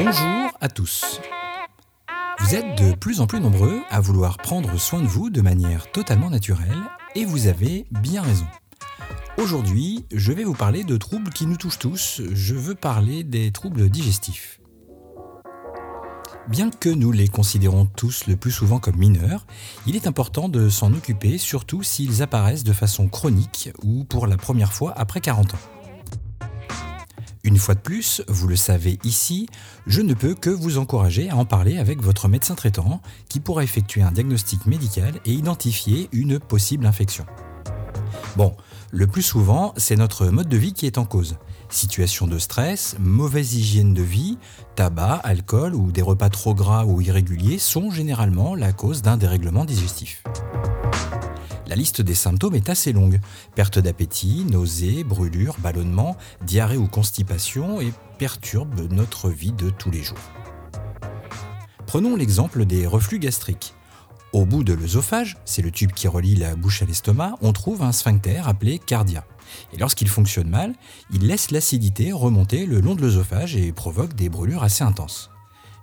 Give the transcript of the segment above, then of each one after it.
Bonjour à tous. Vous êtes de plus en plus nombreux à vouloir prendre soin de vous de manière totalement naturelle et vous avez bien raison. Aujourd'hui, je vais vous parler de troubles qui nous touchent tous. Je veux parler des troubles digestifs. Bien que nous les considérons tous le plus souvent comme mineurs, il est important de s'en occuper, surtout s'ils apparaissent de façon chronique ou pour la première fois après 40 ans. Une fois de plus, vous le savez ici, je ne peux que vous encourager à en parler avec votre médecin traitant qui pourra effectuer un diagnostic médical et identifier une possible infection. Bon, le plus souvent, c'est notre mode de vie qui est en cause. Situation de stress, mauvaise hygiène de vie, tabac, alcool ou des repas trop gras ou irréguliers sont généralement la cause d'un dérèglement digestif. La liste des symptômes est assez longue. Perte d'appétit, nausées, brûlures, ballonnements, diarrhée ou constipation et perturbe notre vie de tous les jours. Prenons l'exemple des reflux gastriques. Au bout de l'œsophage, c'est le tube qui relie la bouche à l'estomac, on trouve un sphincter appelé cardia. Et lorsqu'il fonctionne mal, il laisse l'acidité remonter le long de l'œsophage et provoque des brûlures assez intenses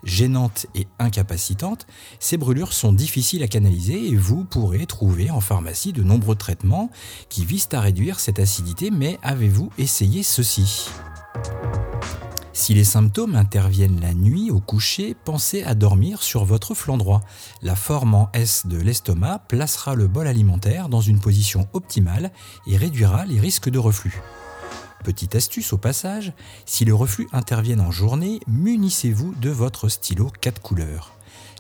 gênantes et incapacitantes, ces brûlures sont difficiles à canaliser et vous pourrez trouver en pharmacie de nombreux traitements qui visent à réduire cette acidité, mais avez-vous essayé ceci? Si les symptômes interviennent la nuit au coucher, pensez à dormir sur votre flanc droit. La forme en S de l'estomac placera le bol alimentaire dans une position optimale et réduira les risques de reflux. Petite astuce au passage, si le reflux intervient en journée, munissez-vous de votre stylo 4 couleurs.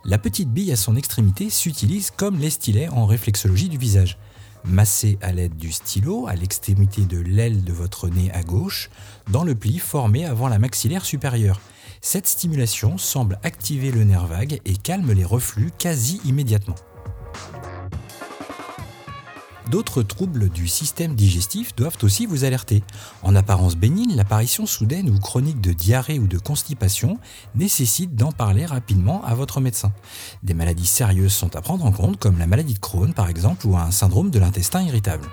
La petite bille à son extrémité s'utilise comme les stylets en réflexologie du visage. Massez à l'aide du stylo à l'extrémité de l'aile de votre nez à gauche, dans le pli formé avant la maxillaire supérieure. Cette stimulation semble activer le nerf vague et calme les reflux quasi immédiatement. D'autres troubles du système digestif doivent aussi vous alerter. En apparence bénigne, l'apparition soudaine ou chronique de diarrhée ou de constipation nécessite d'en parler rapidement à votre médecin. Des maladies sérieuses sont à prendre en compte, comme la maladie de Crohn par exemple, ou un syndrome de l'intestin irritable.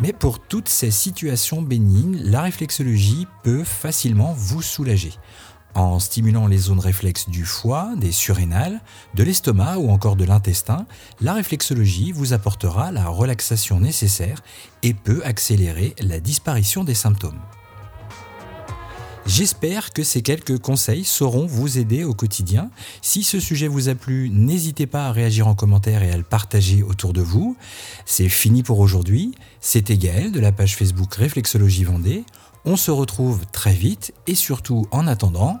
Mais pour toutes ces situations bénignes, la réflexologie peut facilement vous soulager en stimulant les zones réflexes du foie, des surrénales, de l'estomac ou encore de l'intestin, la réflexologie vous apportera la relaxation nécessaire et peut accélérer la disparition des symptômes. J'espère que ces quelques conseils sauront vous aider au quotidien. Si ce sujet vous a plu, n'hésitez pas à réagir en commentaire et à le partager autour de vous. C'est fini pour aujourd'hui. C'était Gaël de la page Facebook Réflexologie Vendée. On se retrouve très vite et surtout en attendant,